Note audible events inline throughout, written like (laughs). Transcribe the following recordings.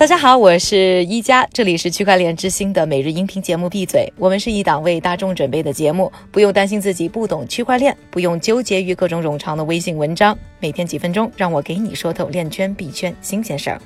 大家好，我是一加，这里是区块链之星的每日音频节目。闭嘴，我们是一档为大众准备的节目，不用担心自己不懂区块链，不用纠结于各种冗长的微信文章。每天几分钟，让我给你说透链圈币圈新鲜事儿。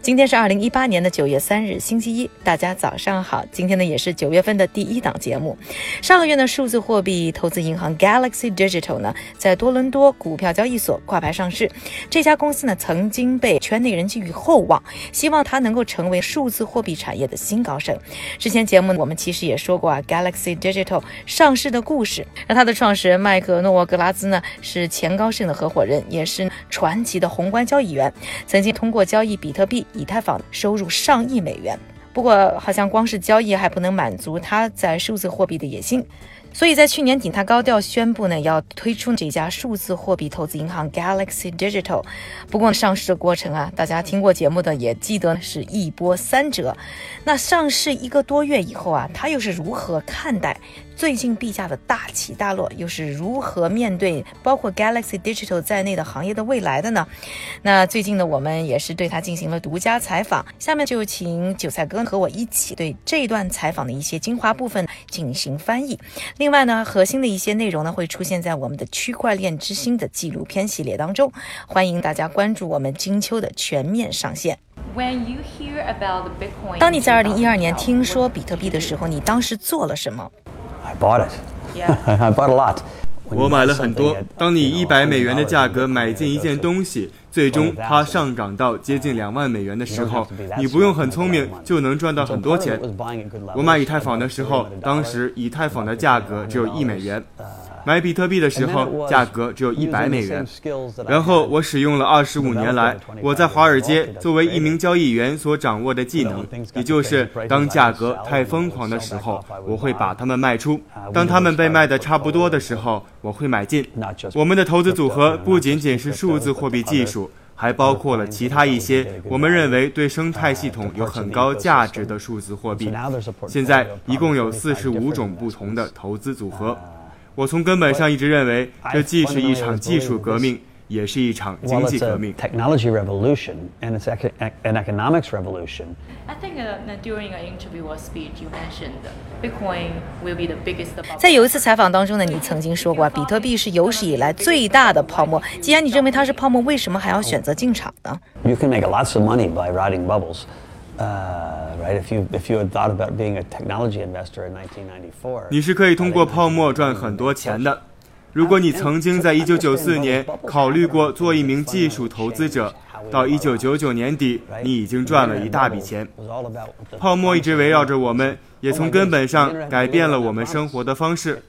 今天是二零一八年的九月三日，星期一，大家早上好。今天呢也是九月份的第一档节目。上个月呢，数字货币投资银行 Galaxy Digital 呢在多伦多股票交易所挂牌上市。这家公司呢曾经被圈内人寄予厚望，希望它能够成为数字货币产业的新高盛。之前节目我们其实也说过啊，Galaxy Digital 上市的故事。那它的创始人麦克诺沃格拉兹呢是前高盛的合伙人，也也是传奇的宏观交易员，曾经通过交易比特币、以太坊收入上亿美元。不过，好像光是交易还不能满足他在数字货币的野心。所以在去年底，他高调宣布呢，要推出这家数字货币投资银行 Galaxy Digital。不过上市的过程啊，大家听过节目的也记得是一波三折。那上市一个多月以后啊，他又是如何看待最近币价的大起大落，又是如何面对包括 Galaxy Digital 在内的行业的未来的呢？那最近呢，我们也是对他进行了独家采访。下面就请韭菜哥和我一起对这段采访的一些精华部分进行翻译。另外呢，核心的一些内容呢会出现在我们的区块链之星的纪录片系列当中，欢迎大家关注我们金秋的全面上线。当你在二零一二年听说比特币的时候，你当时做了什么？I bought it. (laughs) I bought a lot. 我买了很多。当你一百美元的价格买进一件东西，最终它上涨到接近两万美元的时候，你不用很聪明就能赚到很多钱。我买以太坊的时候，当时以太坊的价格只有一美元。买比特币的时候，价格只有一百美元。然后我使用了二十五年来我在华尔街作为一名交易员所掌握的技能，也就是当价格太疯狂的时候，我会把它们卖出；当它们被卖的差不多的时候，我会买进。我们的投资组合不仅仅是数字货币技术，还包括了其他一些我们认为对生态系统有很高价值的数字货币。现在一共有四十五种不同的投资组合。我从根本上一直认为，这既是一场技术革命，也是一场经济革命。Technology revolution and it's an economics revolution. I think during an interview or speech you mentioned Bitcoin will be the biggest. 在有一次采访当中呢，你曾经说过，比特币是有史以来最大的泡沫。既然你认为它是泡沫，为什么还要选择进场呢？You can make lots of money by riding bubbles. Right? If you if you had thought about being a technology investor in 1994, 你是可以通过泡沫赚很多钱的。如果你曾经在1994年考虑过做一名技术投资者，到1999年底，你已经赚了一大笔钱。泡沫一直围绕着我们，也从根本上改变了我们生活的方式。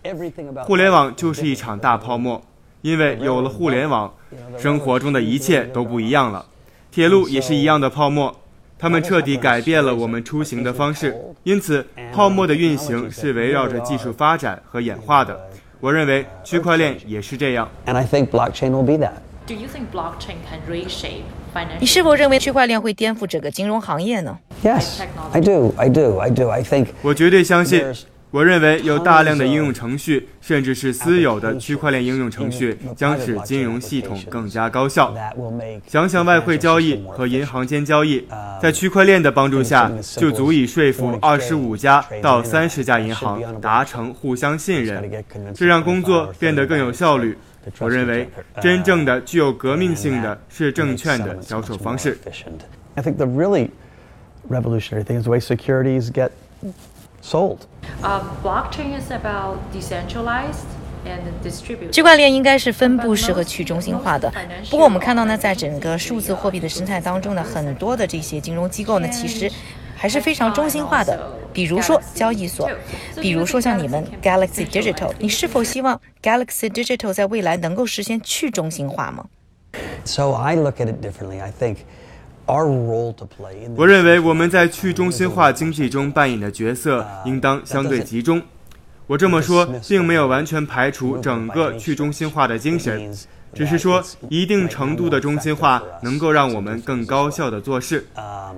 互联网就是一场大泡沫，因为有了互联网，生活中的一切都不一样了。铁路也是一样的泡沫。他们彻底改变了我们出行的方式，因此泡沫的运行是围绕着技术发展和演化的。我认为区块链也是这样。And I think blockchain will be that. Do you think blockchain can reshape financial? 你是否认为区块链会颠覆整个金融行业呢？Yes, I do. I do. I do. I think. 我绝对相信。我认为有大量的应用程序，甚至是私有的区块链应用程序，将使金融系统更加高效。想想外汇交易和银行间交易，在区块链的帮助下，就足以说服二十五家到三十家银行达成互相信任，这让工作变得更有效率。我认为，真正的具有革命性的是证券的销售方式。I think the really revolutionary thing is the way securities get sold. Blockchain is about decentralized and distributed. 区块链应该是分布式和去中心化的。不过我们看到呢，在整个数字货币的生态当中呢，很多的这些金融机构呢，其实还是非常中心化的。比如说交易所，比如说像你们 Galaxy Digital，你是否希望 Galaxy Digital 在未来能够实现去中心化吗？So I look at it differently. I think. 我认为我们在去中心化经济中扮演的角色应当相对集中。我这么说，并没有完全排除整个去中心化的精神，只是说一定程度的中心化能够让我们更高效的做事，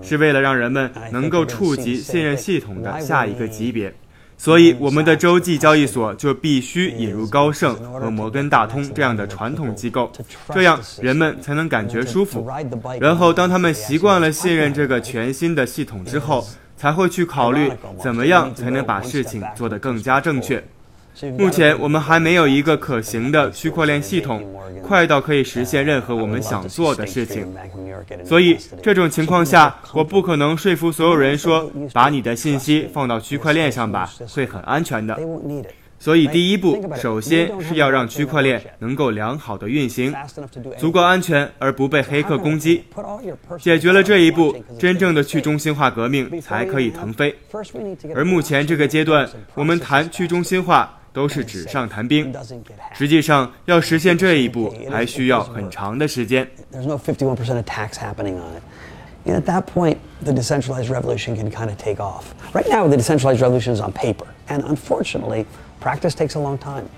是为了让人们能够触及信任系统的下一个级别。所以我们的洲际交易所就必须引入高盛和摩根大通这样的传统机构，这样人们才能感觉舒服。然后当他们习惯了信任这个全新的系统之后，才会去考虑怎么样才能把事情做得更加正确。目前我们还没有一个可行的区块链系统，快到可以实现任何我们想做的事情。所以这种情况下，我不可能说服所有人说把你的信息放到区块链上吧，会很安全的。所以第一步，首先是要让区块链能够良好的运行，足够安全而不被黑客攻击。解决了这一步，真正的去中心化革命才可以腾飞。而目前这个阶段，我们谈去中心化。都是纸上谈兵，实际上要实现这一步还需要很长的时间。There's no 51% attacks happening on it. And at that point, the decentralized revolution can kind of take off. Right now, the decentralized revolution is on paper, and unfortunately, practice takes a long time.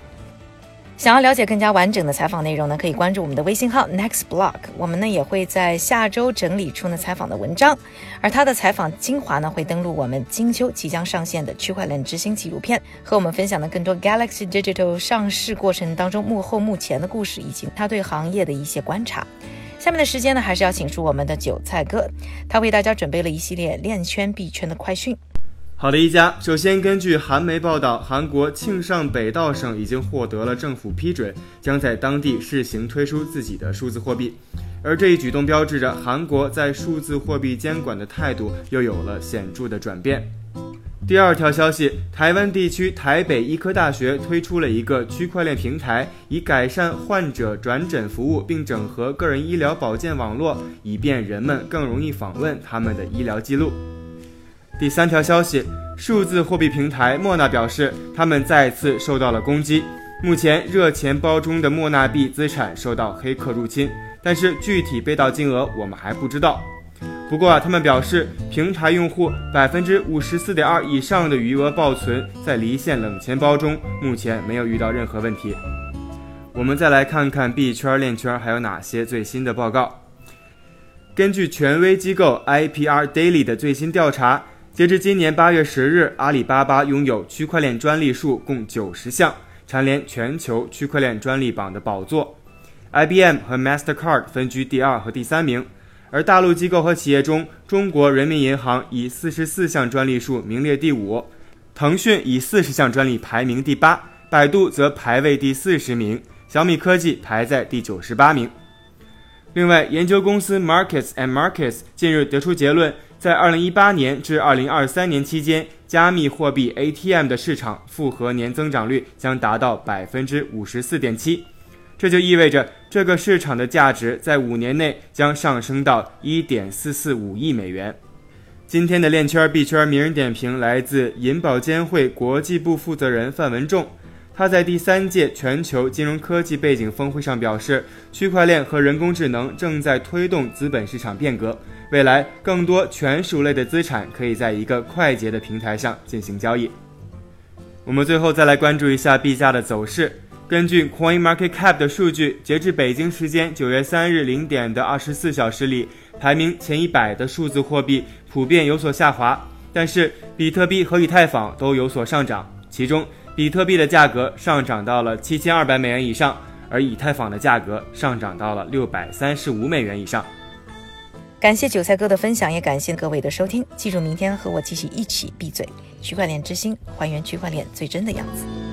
想要了解更加完整的采访内容呢，可以关注我们的微信号 Next Block。我们呢也会在下周整理出呢采访的文章，而他的采访精华呢会登录我们金秋即将上线的区块链之星纪录片，和我们分享的更多 Galaxy Digital 上市过程当中幕后幕前的故事，以及他对行业的一些观察。下面的时间呢，还是要请出我们的韭菜哥，他为大家准备了一系列链圈币圈的快讯。好的，一家。首先，根据韩媒报道，韩国庆尚北道省已经获得了政府批准，将在当地试行推出自己的数字货币。而这一举动标志着韩国在数字货币监管的态度又有了显著的转变。第二条消息，台湾地区台北医科大学推出了一个区块链平台，以改善患者转诊服务，并整合个人医疗保健网络，以便人们更容易访问他们的医疗记录。第三条消息，数字货币平台莫纳表示，他们再次受到了攻击。目前，热钱包中的莫纳币资产受到黑客入侵，但是具体被盗金额我们还不知道。不过啊，他们表示，平台用户百分之五十四点二以上的余额保存在离线冷钱包中，目前没有遇到任何问题。我们再来看看币圈链圈还有哪些最新的报告。根据权威机构 IPR Daily 的最新调查。截至今年八月十日，阿里巴巴拥有区块链专利数共九十项，蝉联全球区块链专利榜的宝座。IBM 和 Mastercard 分居第二和第三名，而大陆机构和企业中，中国人民银行以四十四项专利数名列第五，腾讯以四十项专利排名第八，百度则排位第四十名，小米科技排在第九十八名。另外，研究公司 Markets and Markets 近日得出结论。在二零一八年至二零二三年期间，加密货币 ATM 的市场复合年增长率将达到百分之五十四点七，这就意味着这个市场的价值在五年内将上升到一点四四五亿美元。今天的链圈币圈名人点评来自银保监会国际部负责人范文仲。他在第三届全球金融科技背景峰会上表示，区块链和人工智能正在推动资本市场变革，未来更多权属类的资产可以在一个快捷的平台上进行交易。我们最后再来关注一下币价的走势。根据 Coin Market Cap 的数据，截至北京时间九月三日零点的二十四小时里，排名前一百的数字货币普遍有所下滑，但是比特币和以太坊都有所上涨，其中。比特币的价格上涨到了七千二百美元以上，而以太坊的价格上涨到了六百三十五美元以上。感谢韭菜哥的分享，也感谢各位的收听。记住，明天和我继续一起闭嘴，区块链之星，还原区块链最真的样子。